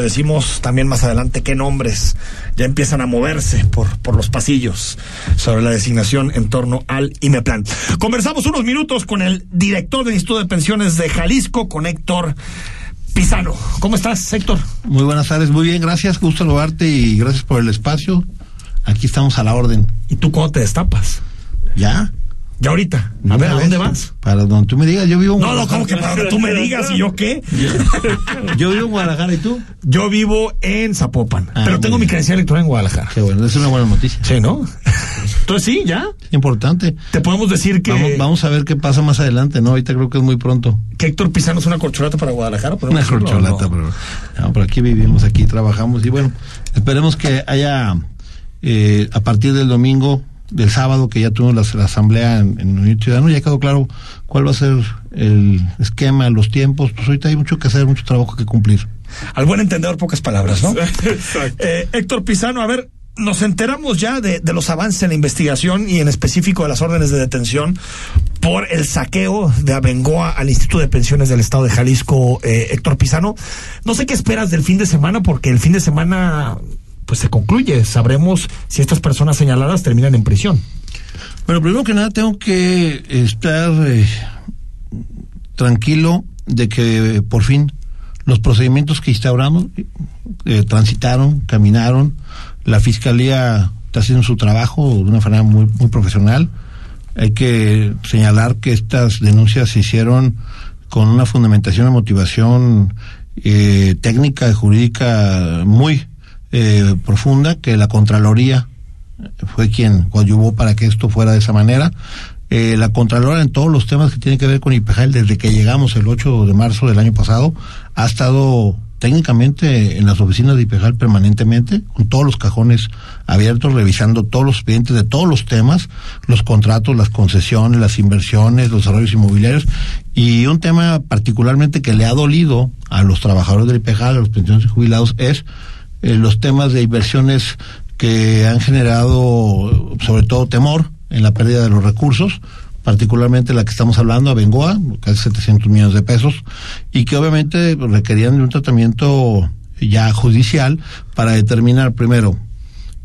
te decimos también más adelante qué nombres ya empiezan a moverse por, por los pasillos sobre la designación en torno al IMEPLAN. Conversamos unos minutos con el director del Instituto de Pensiones de Jalisco, con Héctor Pisano. ¿Cómo estás, Héctor? Muy buenas tardes, muy bien, gracias, gusto saludarte y gracias por el espacio. Aquí estamos a la orden. ¿Y tú cómo te destapas? ¿Ya? Ya ahorita. A ver, ¿a dónde vas? Para donde tú me digas, yo vivo en No, no, ¿cómo que para donde tú me digas y yo qué? Yo vivo en Guadalajara, ¿y tú? Yo vivo en Zapopan, Ah, pero tengo mi credencial electoral en Guadalajara. Qué bueno, es una buena noticia. Sí, ¿no? Entonces sí, ya. Importante. Te podemos decir que, Vamos, vamos a ver qué pasa más adelante, ¿no? Ahorita creo que es muy pronto. que Héctor Pisano es una corcholata para Guadalajara. ¿podemos Una decirlo o no? corcholata, pero, no, pero aquí vivimos, aquí trabajamos y bueno, esperemos que haya eh, a partir del domingo, del sábado que ya tuvimos la, la asamblea en, en Unión Ciudadano, ya quedó claro cuál va a ser el esquema, los tiempos, pues ahorita hay mucho que hacer, mucho trabajo que cumplir. Al buen entendedor, pocas palabras, ¿no? Eh, Héctor Pisano, a ver, nos enteramos ya de, de los avances en la investigación y en específico de las órdenes de detención por el saqueo de Abengoa al Instituto de Pensiones del Estado de Jalisco, eh, Héctor Pisano. No sé qué esperas del fin de semana, porque el fin de semana pues se concluye. Sabremos si estas personas señaladas terminan en prisión. Bueno, primero que nada tengo que estar eh, tranquilo de que eh, por fin los procedimientos que instauramos eh, transitaron, caminaron, la fiscalía está haciendo su trabajo de una manera muy, muy profesional. Hay que señalar que estas denuncias se hicieron con una fundamentación de motivación eh, técnica y jurídica muy eh, profunda que la Contraloría fue quien coadyuvó para que esto fuera de esa manera. Eh, la Contralora en todos los temas que tienen que ver con IPEJAL, desde que llegamos el 8 de marzo del año pasado, ha estado técnicamente en las oficinas de IPEJAL permanentemente, con todos los cajones abiertos, revisando todos los expedientes de todos los temas, los contratos, las concesiones, las inversiones, los desarrollos inmobiliarios, y un tema particularmente que le ha dolido a los trabajadores del IPEJAL, a los pensiones y jubilados, es eh, los temas de inversiones que han generado sobre todo temor en la pérdida de los recursos, particularmente la que estamos hablando, Abengoa, casi 700 millones de pesos, y que obviamente requerían de un tratamiento ya judicial para determinar primero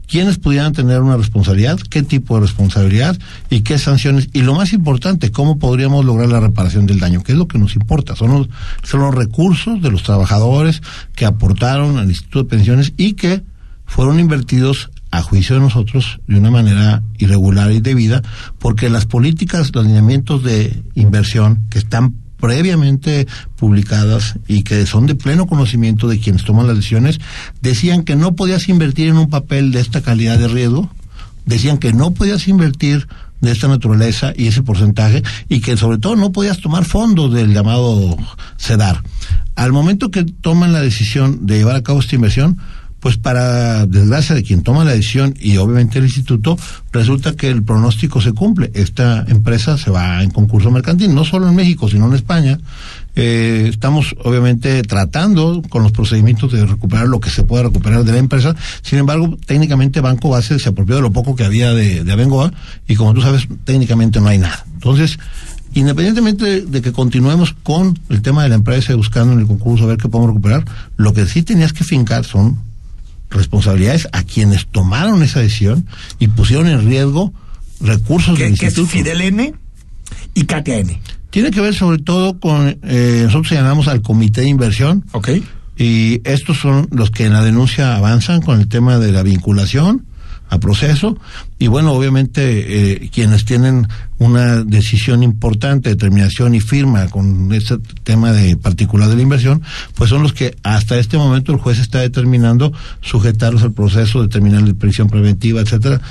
quiénes pudieran tener una responsabilidad, qué tipo de responsabilidad y qué sanciones, y lo más importante, cómo podríamos lograr la reparación del daño, que es lo que nos importa, son los, son los recursos de los trabajadores que aportaron al Instituto de Pensiones y que fueron invertidos a juicio de nosotros de una manera irregular y debida, porque las políticas, los lineamientos de inversión que están previamente publicadas y que son de pleno conocimiento de quienes toman las decisiones, decían que no podías invertir en un papel de esta calidad de riesgo, decían que no podías invertir de esta naturaleza y ese porcentaje y que sobre todo no podías tomar fondos del llamado CEDAR. Al momento que toman la decisión de llevar a cabo esta inversión, pues para desgracia de quien toma la decisión y obviamente el instituto, resulta que el pronóstico se cumple. Esta empresa se va en concurso mercantil, no solo en México, sino en España. Eh, estamos obviamente tratando con los procedimientos de recuperar lo que se pueda recuperar de la empresa. Sin embargo, técnicamente Banco Base se apropió de lo poco que había de, de Abengoa y como tú sabes, técnicamente no hay nada. Entonces, independientemente de, que continuemos con el tema de la empresa buscando en el concurso a ver qué podemos recuperar, lo que sí tenías que fincar son responsabilidades a quienes tomaron esa decisión y pusieron en riesgo recursos del que es instituto. Fidel N y Katia N. Tiene que ver sobre todo con, eh, nosotros señalamos al comité de inversión ¿Ok? y estos son los que en la denuncia avanzan con el tema de la vinculación a proceso y bueno, obviamente eh, quienes tienen una decisión importante, determinación y firma con este tema de particular de la inversión, pues son los que hasta este momento el juez está determinando sujetarlos al proceso, determinar la prisión preventiva, etcétera.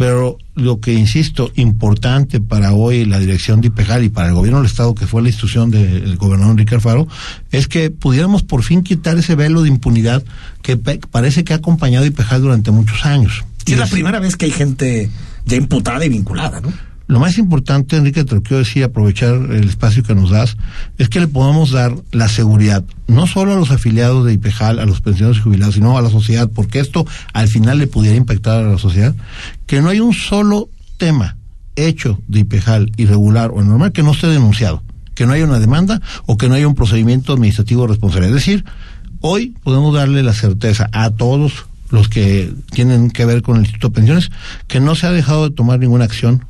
Pero lo que insisto, importante para hoy la dirección de IPEJAL y para el gobierno del Estado, que fue la institución del gobernador Enrique Alfaro, es que pudiéramos por fin quitar ese velo de impunidad que parece que ha acompañado IPEJAL durante muchos años. Sí, es la Y primera vez que hay gente ya imputada y vinculada, ¿no? Lo más importante, Enrique, te lo quiero decir, aprovechar el espacio que nos das, es que le podamos dar la seguridad, no solo a los afiliados de IPEJAL, a los pensionados y jubilados, sino a la sociedad, porque esto al final le pudiera impactar a la sociedad, que no hay un solo tema hecho de IPEJAL irregular o normal que no esté denunciado, que no haya una demanda o que no haya un procedimiento administrativo responsable. Es decir, hoy podemos darle la certeza a todos los que tienen que ver con el Instituto de Pensiones que no se ha dejado de tomar ninguna acción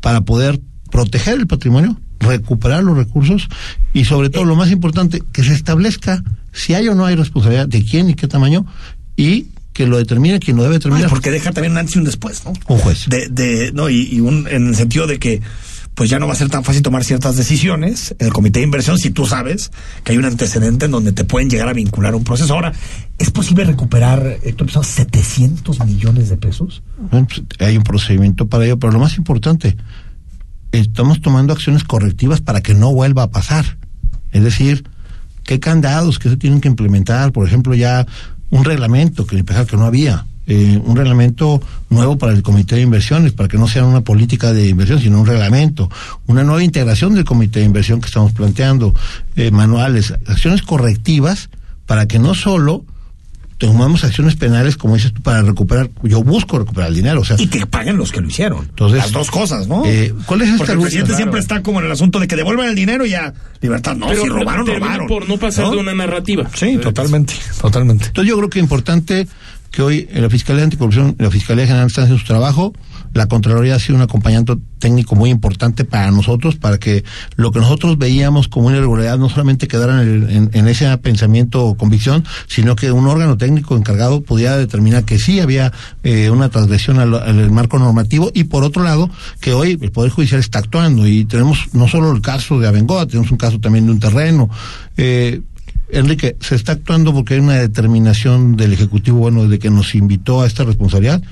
para poder proteger el patrimonio, recuperar los recursos y sobre todo lo más importante, que se establezca si hay o no hay responsabilidad de quién y qué tamaño y que lo determine quien lo debe determinar. porque deja también un antes y un después, ¿no? Un juez. De, de, no, y, un, en el sentido de que pues ya no va a ser tan fácil tomar ciertas decisiones en el comité de inversión si tú sabes que hay un antecedente en donde te pueden llegar a vincular un proceso. Ahora, ¿es posible recuperar, Héctor, 700 millones de pesos? Pues, hay un procedimiento para ello, pero lo más importante, estamos tomando acciones correctivas para que no vuelva a pasar. Es decir, qué candados que se tienen que implementar, por ejemplo, ya un reglamento que que no había, eh, un reglamento nuevo para el comité de inversiones, para que no sea una política de inversión, sino un reglamento, una nueva integración del comité de inversión que estamos planteando, eh, manuales, acciones correctivas para que no solo tomamos acciones penales, como dices tú, para recuperar, yo busco recuperar el dinero, o sea. Y que paguen los que lo hicieron. Entonces, Las dos cosas, ¿no? Eh, ¿Cuál es esta Porque el presidente siempre está como en el asunto de que devuelvan el dinero y ya, libertad. No, si robaron, robaron. por no pasar de una narrativa. Sí, totalmente, totalmente. Entonces yo creo que es importante que hoy la Fiscalía Anticorrupción la Fiscalía General están haciendo su trabajo. La Contraloría ha sido un acompañamiento técnico muy importante para nosotros, para que lo que nosotros veíamos como una irregularidad no solamente quedara en, ese pensamiento o convicción, sino que un órgano técnico encargado pudiera determinar que sí había eh, una transgresión al, marco normativo y por otro lado, que hoy el Poder Judicial está actuando y tenemos no solo el caso de Abengoa, tenemos un caso también de un terreno. Eh, Enrique, se está actuando porque hay una determinación del Ejecutivo, bueno, de que nos invitó a esta responsabilidad,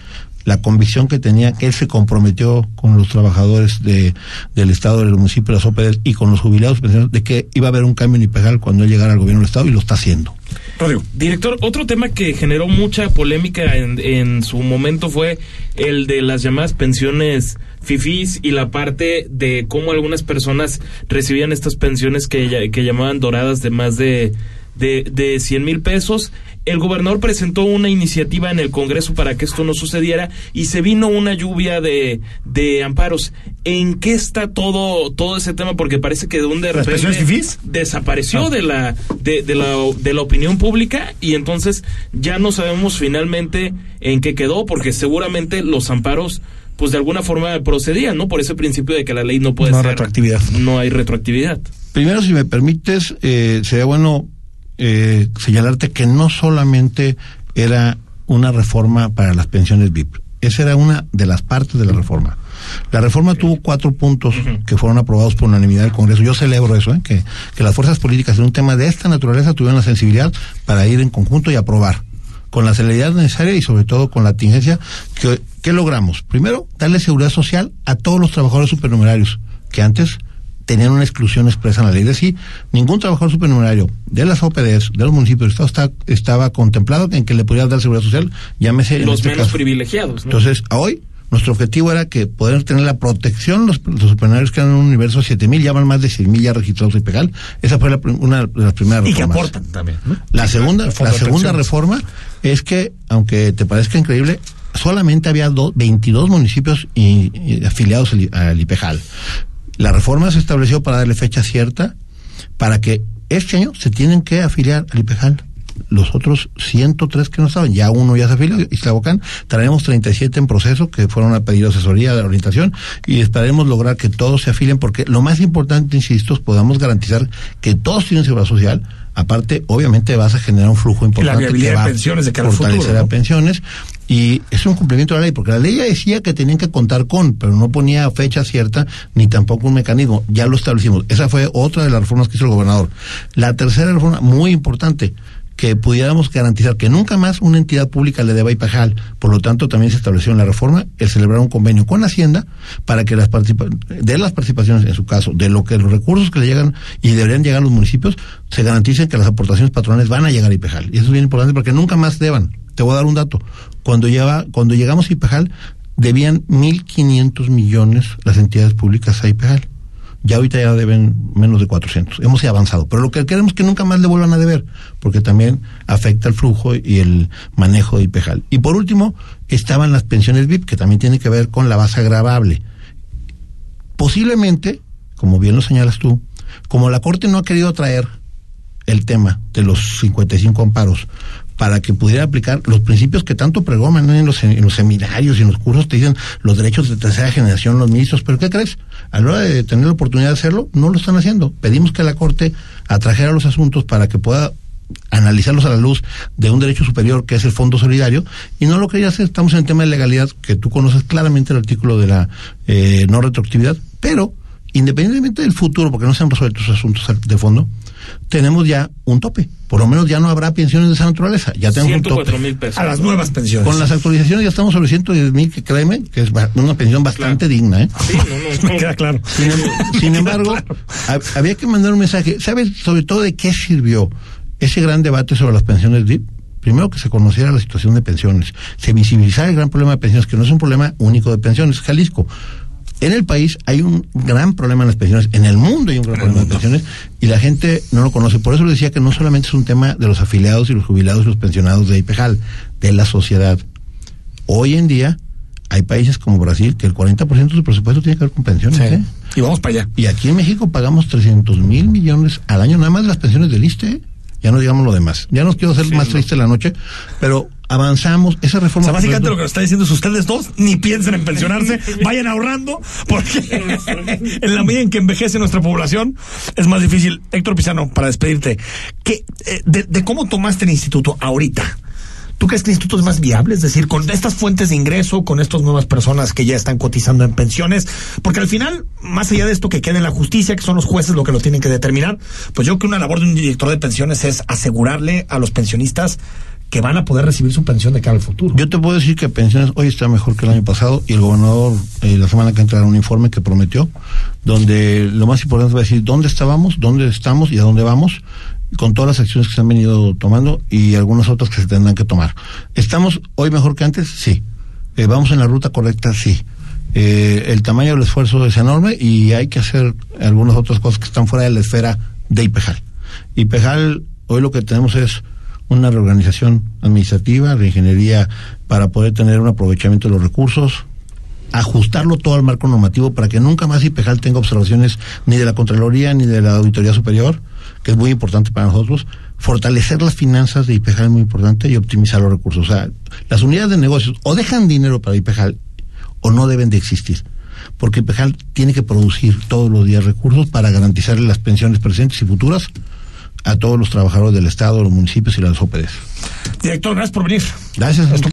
la convicción que tenía que él se comprometió con los trabajadores de, del Estado, del municipio, de las y con los jubilados de que iba a haber un cambio en cuando él llegara al gobierno del Estado y lo está haciendo. Radio. Director, otro tema que generó mucha polémica en, en su momento fue el de las llamadas pensiones fifís y la parte de cómo algunas personas recibían estas pensiones que, que llamaban doradas de más de de, de 100 mil pesos. El gobernador presentó una iniciativa en el Congreso para que esto no sucediera y se vino una lluvia de, de amparos. ¿En qué está todo, todo ese tema? Porque parece que de un de repente desapareció ah. de, la, de, de, la, de la opinión pública y entonces ya no sabemos finalmente en qué quedó porque seguramente los amparos pues de alguna forma procedían, ¿no? Por ese principio de que la ley no puede no retroactividad. No hay retroactividad. Primero, si me permites, eh, sería bueno eh, señalarte que no solamente era una reforma para las pensiones VIP, esa era una de las partes de la reforma. La reforma tuvo cuatro puntos que fueron aprobados por unanimidad del Congreso. Yo celebro eso, ¿eh? que, que las fuerzas políticas en un tema de esta naturaleza tuvieron la sensibilidad para ir en conjunto y aprobar con la celeridad necesaria y sobre todo con la tingencia que, que logramos. Primero, darle seguridad social a todos los trabajadores supernumerarios que antes tenían una exclusión expresa en la ley. Es decir, ningún trabajador supernumerario de las OPDs, de los municipios del Estado, estaba contemplado en que le pudiera dar seguridad social, llámese. Los este menos privilegiados. Entonces, hoy, nuestro objetivo era que poder tener la protección, los, los supernumerarios que eran en un universo de 7 mil, ya van más de 6 mil ya registrados y pegal. Esa fue una de las primeras reformas. Y que aportan también. La segunda, la segunda reforma es que, aunque te parezca increíble, solamente había 22 municipios y, afiliados al IPEJAL. La reforma se estableció para darle fecha cierta para que este año se tienen que afiliar al IPEJAL. Los otros 103 que no estaban, ya uno ya se afilió, Islabocán, traemos 37 en proceso que fueron a pedir asesoría de orientación y esperaremos lograr que todos se afilen porque lo más importante, insisto, es podamos garantizar que todos tienen seguridad social, Aparte, obviamente vas a generar un flujo importante la que va de pensiones de fortalecer a pensiones y es un cumplimiento de la ley, porque la ley ya decía que tenían que contar con, pero no ponía fecha cierta ni tampoco un mecanismo. Ya lo establecimos. Esa fue otra de las reformas que hizo el gobernador. La tercera reforma, muy importante, que pudiéramos garantizar que nunca más una entidad pública le deba IPAJAL. Por lo tanto, también se estableció en la reforma el celebrar un convenio con Hacienda para que las de las participaciones, en su caso, de lo que los recursos que le llegan y deberían llegar a los municipios, se garanticen que las aportaciones patronales van a llegar a IPAJAL. Y eso es bien importante porque nunca más deban. Te voy a dar un dato. Cuando, lleva, cuando llegamos a IPAJAL, debían 1.500 millones las entidades públicas a IPAJAL ya ahorita ya deben menos de 400. Hemos avanzado, pero lo que queremos es que nunca más le vuelvan a deber, porque también afecta el flujo y el manejo de IPEJAL. Y por último, estaban las pensiones VIP, que también tiene que ver con la base agravable. Posiblemente, como bien lo señalas tú, como la Corte no ha querido traer el tema de los 55 amparos para que pudiera aplicar los principios que tanto pregoman en los, en los seminarios y en los cursos, te dicen los derechos de tercera generación, los ministros, pero ¿qué crees? A la hora de tener la oportunidad de hacerlo, no lo están haciendo. Pedimos que la Corte atrajera los asuntos para que pueda analizarlos a la luz de un derecho superior que es el Fondo Solidario y no lo quería hacer. Estamos en el tema de legalidad, que tú conoces claramente el artículo de la eh, no retroactividad, pero independientemente del futuro, porque no se han resuelto esos asuntos de fondo, tenemos ya un tope. Por lo menos ya no habrá pensiones de esa naturaleza. Ya tenemos un tope. mil pesos. A las nuevas pensiones. Con las actualizaciones ya estamos sobre 110 mil, que créeme, que es una pensión bastante digna. ¿eh? Sí, no, no, Me queda claro. Sin, em- sin embargo, hab- había que mandar un mensaje. ¿Sabes sobre todo de qué sirvió ese gran debate sobre las pensiones DIP? Primero que se conociera la situación de pensiones, se visibilizara el gran problema de pensiones, que no es un problema único de pensiones, Jalisco. En el país hay un gran problema en las pensiones, en el mundo hay un gran problema de pensiones y la gente no lo conoce. Por eso les decía que no solamente es un tema de los afiliados y los jubilados y los pensionados de IPEJAL, de la sociedad. Hoy en día hay países como Brasil que el 40% de su presupuesto tiene que ver con pensiones. Sí. ¿eh? Y vamos para allá. Y aquí en México pagamos 300 mil millones al año nada más de las pensiones del ISTE. Ya no digamos lo demás. Ya no quiero hacer Sí, más no. triste la noche, pero avanzamos. Esa O reforma. sea, básicamente lo que nos está diciendo es ustedes dos, ni piensen en pensionarse, vayan ahorrando, porque en la medida en que envejece nuestra población es más difícil. Héctor Pizano, para despedirte, ¿qué, eh, de, de cómo tomaste el instituto ahorita? ¿Tú crees que el instituto es más viable? Es decir, con estas fuentes de ingreso, con estas nuevas personas que ya están cotizando en pensiones, porque al final, más allá de esto que quede en la justicia, que son los jueces lo que lo tienen que determinar, pues yo creo que una labor de un director de pensiones es asegurarle a los pensionistas que van a poder recibir su pensión de cara al futuro. Yo te puedo decir que pensiones hoy está mejor que el año pasado y el gobernador eh, la semana que entra dará un informe que prometió, donde lo más importante va a decir dónde estábamos, dónde estamos y a dónde vamos, con todas las acciones que se han venido tomando y algunas otras que se tendrán que tomar. ¿Estamos hoy mejor que antes? Sí. Eh, ¿Vamos en la ruta correcta? Sí. Eh, el tamaño del esfuerzo es enorme y hay que hacer algunas otras cosas que están fuera de la esfera de IPEJAL. IPEJAL, hoy lo que tenemos es una reorganización administrativa, reingeniería para poder tener un aprovechamiento de los recursos, ajustarlo todo al marco normativo para que nunca más IPEJAL tenga observaciones ni de la Contraloría ni de la Auditoría Superior, que es muy importante para nosotros. Fortalecer las finanzas de IPEJAL es muy importante y optimizar los recursos. O sea, las unidades de negocios o dejan dinero para IPEJAL o no deben de existir. Porque IPEJAL tiene que producir todos los días recursos para garantizarle las pensiones presentes y futuras a todos los trabajadores del Estado, los municipios y las OPDs. Director, gracias por venir. Gracias.